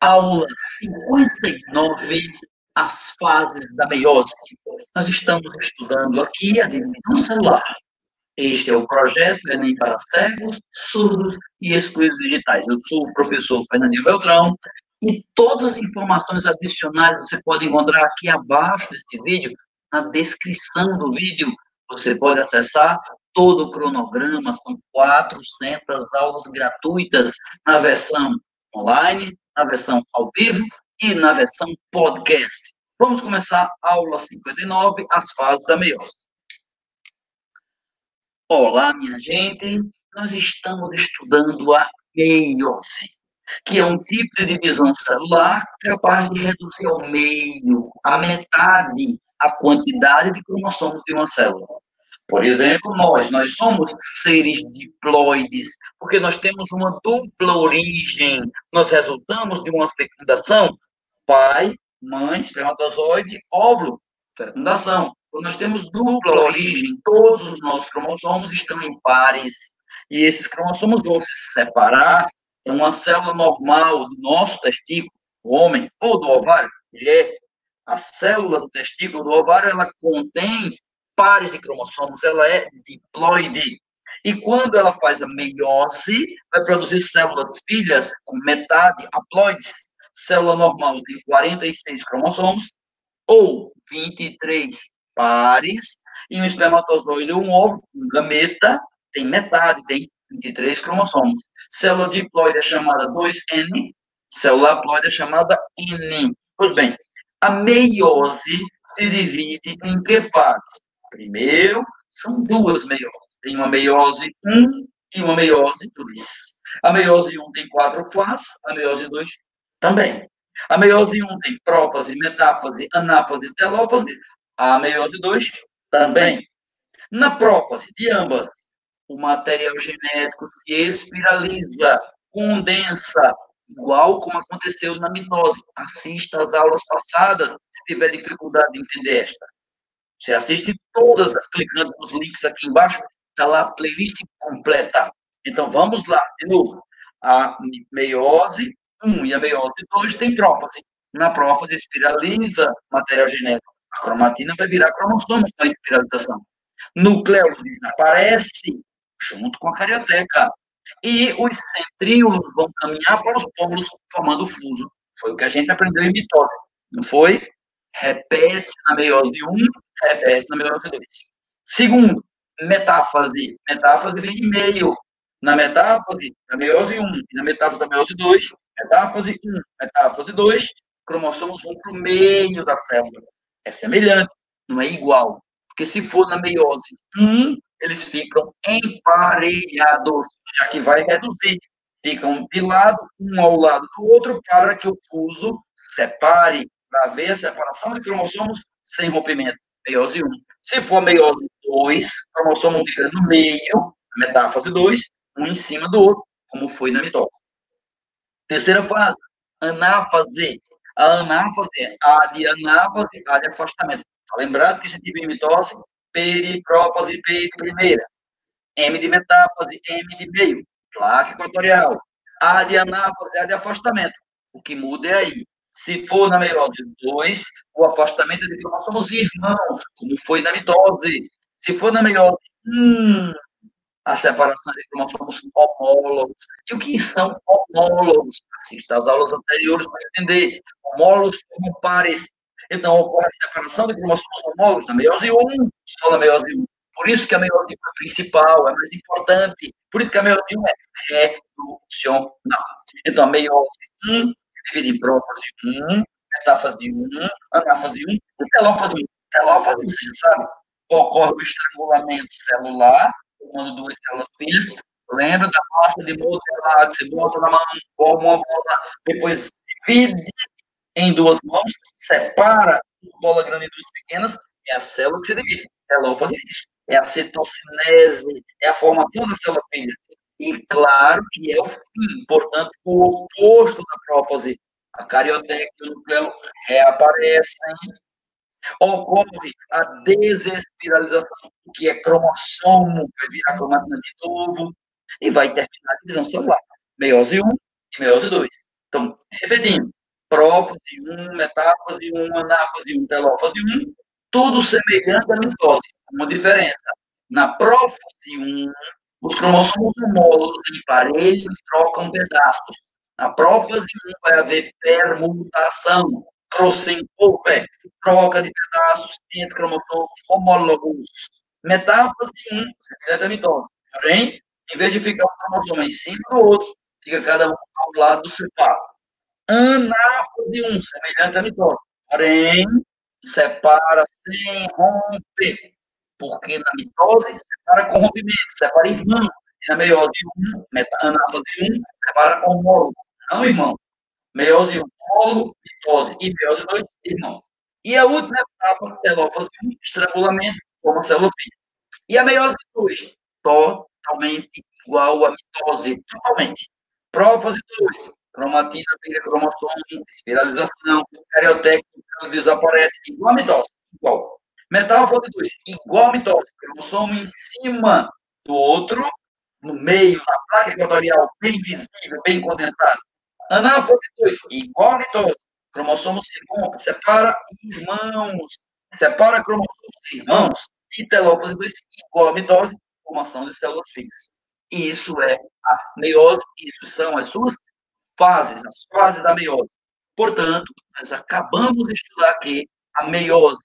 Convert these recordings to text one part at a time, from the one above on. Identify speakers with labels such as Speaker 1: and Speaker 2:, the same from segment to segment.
Speaker 1: Aula 59, as fases da meiose. Nós estamos estudando aqui a divisão celular. Este é o projeto Enem para cegos, surdos e excluídos digitais. Eu sou o professor Fernandinho Beltrão e todas as informações adicionais você pode encontrar aqui abaixo deste vídeo, na descrição do vídeo. Você pode acessar todo o cronograma, são 400 aulas gratuitas na versão online, na versão ao vivo e na versão podcast. Vamos começar a aula 59, as fases da meiose. Olá, minha gente. Nós estamos estudando a meiose, que é um tipo de divisão celular capaz de reduzir ao meio, a metade, a quantidade de cromossomos de uma célula. Por exemplo, nós, nós somos seres diploides, porque nós temos uma dupla origem. Nós resultamos de uma fecundação, pai, mãe, espermatozoide, óvulo, fecundação. Quando nós temos dupla origem, todos os nossos cromossomos estão em pares, e esses cromossomos vão se separar. Então, uma célula normal do nosso testículo, o homem, ou do ovário, mulher, a célula do testículo do ovário, ela contém pares de cromossomos, ela é diploide. E quando ela faz a meiose, vai produzir células filhas com metade haploides. Célula normal tem 46 cromossomos, ou 23 pares, e um espermatozoide ou um ovo, um gameta, tem metade, tem 23 cromossomos. Célula diploide é chamada 2N, célula haploide é chamada N. Pois bem, a meiose se divide em que fases? Primeiro, são duas meioses. Tem uma meiose 1 e uma meiose 2. A meiose 1 tem quatro fases, a meiose 2 também. A meiose 1 tem prófase, metáfase, anáfase, telófase. A meiose 2 também. Na prófase de ambas, o material genético se espiraliza, condensa, igual como aconteceu na mitose. Assista às aulas passadas, se tiver dificuldade de entender esta. Você assiste todas, clicando nos links aqui embaixo, está lá a playlist completa. Então, vamos lá, de novo. A meiose 1 e a meiose 2 tem prófase. Na prófase, espiraliza material genético. A cromatina vai virar cromossomo com a espiralização. Núcleo desaparece junto com a carioteca. E os centríolos vão caminhar para os pómulos, formando o fuso. Foi o que a gente aprendeu em mitose, não foi? Repete-se na meiose 1 repete na meiose 2. Segundo, metáfase. Metáfase vem de meio. Na metáfase da meiose 1 e na metáfase da meiose 2, metáfase 1, metáfase 2, cromossomos vão para o meio da célula. É semelhante, não é igual. Porque se for na meiose 1, eles ficam emparelhados, já que vai reduzir. Ficam de lado, um ao lado do outro, para que o fuso separe, para ver a separação de cromossomos sem rompimento meiose 1. Se for meiose 2, cromossomo fica no meio, metáfase 2, um em cima do outro, como foi na mitose. Terceira fase, anáfase. A anáfase é A de anáfase, A de afastamento. Tá lembrado que a gente viu em mitose? Periprófase, peri primeira. M de metáfase, M de meio. Placa equatorial. A de anáfase, A de afastamento. O que muda é aí. Se for na meiose 2, o afastamento é de cromossomos irmãos, como foi na mitose. Se for na meiose 1, a separação de cromossomos homólogos. E o que são homólogos? Assista às aulas anteriores para entender. Homólogos formam pares. Então, ocorre a separação de cromossomos homólogos na meiose 1, só na meiose 1. Por isso que a meiose 1 é principal, é mais importante. Por isso que a meiose 1 é reducional. Então, a meiose 1 divide em prófase 1, metáfase 1, anáfase 1 e telófase 1. Telófase, você já sabe, ocorre o estrangulamento celular, quando duas células filhas. Lembra da massa de modelar que você bota na mão, forma uma bola, depois divide em duas mãos, separa uma bola grande em duas pequenas, é a célula que divide. Telófase é. É a citocinese, é a formação da célula filha. E claro que é o fim, portanto, o oposto da prófase. A carioteca e o núcleo reaparecem. Ocorre a desespiralização, que é cromossomo, vai virar cromatina de novo, e vai terminar a divisão celular. Meiose 1 e meiose 2. Então, repetindo, prófase 1, metáfase 1, anáfase 1, telófase 1, tudo semelhante à mitose. Uma diferença. Na prófase 1, os cromossomos homólogos em parelho trocam pedaços. Na prófase 1 vai haver permutação, crossover, troca de pedaços entre cromossomos homólogos. Metáfase 1, semelhante à mitose. Porém, em vez de ficar um cromossomo em cima do outro, fica cada um ao lado do separo. Anáfase 1, semelhante à mitose. Porém, separa sem romper. Porque na mitose, separa com rompimento, separa irmão. E na meiose 1, anáfase 1, separa com homólogo. Não, irmão. Meiose 1, homólogo, mitose. E meiose 2, irmão. E a última etapa, telófase 1, estrangulamento, como a célula filha. E a meiose 2, totalmente igual à mitose, totalmente. Prófase 2, cromatina vira cromossomo, espiralização, cariotécnico desaparece, igual a mitose, igual. Metáfase 2, igual a mitose, cromossomo em cima do outro, no meio, na placa equatorial, bem visível, bem condensado. Anáfase 2, igual a mitose, cromossomo se rompe, separa irmãos, separa cromossomos irmãos, e telófase 2, igual a mitose, formação de células fixas. E isso é a meiose, isso são as suas fases, as fases da meiose. Portanto, nós acabamos de estudar aqui a meiose,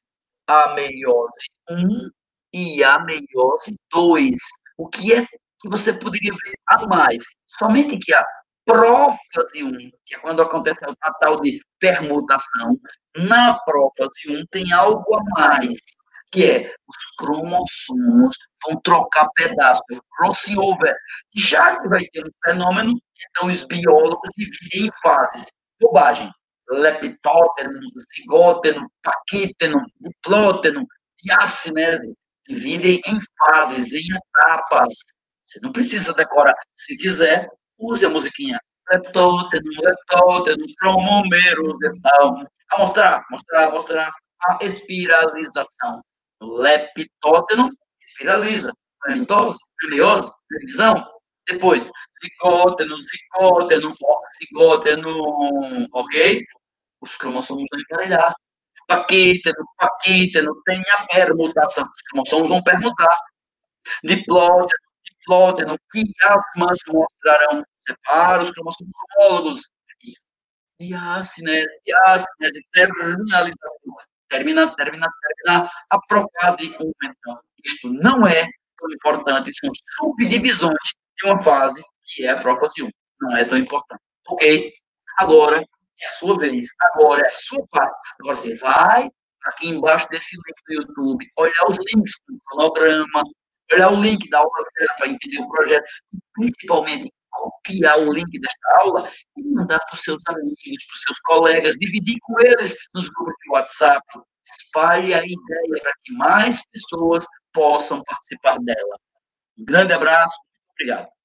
Speaker 1: a meiose 1 e a meiose 2. O que é que você poderia ver a mais? Somente que a prófase 1, que é quando acontece a tal de permutação, na prófase 1 tem algo a mais que é os cromossomos vão trocar pedaços, crossover. Já que vai ter um fenômeno, então os biólogos dividem em fases. Bobagem. Leptóteno, zigóteno, paquíteno, diplóteno, diacinese. Dividem em fases, em etapas. Você não precisa decorar. Se quiser, use a musiquinha. Leptóteno, leptóteno, tromomero, a mostrar, mostrar, mostrar a espiralização leptóteno, espiraliza. Mitose, meiose, televisão. Depois, zigóteno, zigóteno, zigóteno, ok? Os cromossomos vão emparelhar. Paquíteno, paquíteno, tem a permutação. Os cromossomos vão permutar. Diplóteno, diplóteno, quiasmas mostrarão. Separa os cromossomos homólogos. Diácinese, diácinese, terminalização termina, termina, termina a profase 1, então. Isto não é tão importante, são subdivisões de uma fase que é a profase 1. Não é tão importante. Ok? Agora é a sua vez, agora é a sua parte. Agora você vai aqui embaixo desse link do YouTube, olhar os links do cronograma, olhar o link da aula para entender o projeto, principalmente copiar o link desta aula e mandar para os seus amigos, para os seus colegas, dividir com eles nos grupos de WhatsApp. Espalhe a ideia para que mais pessoas possam participar dela. Um grande abraço, obrigado.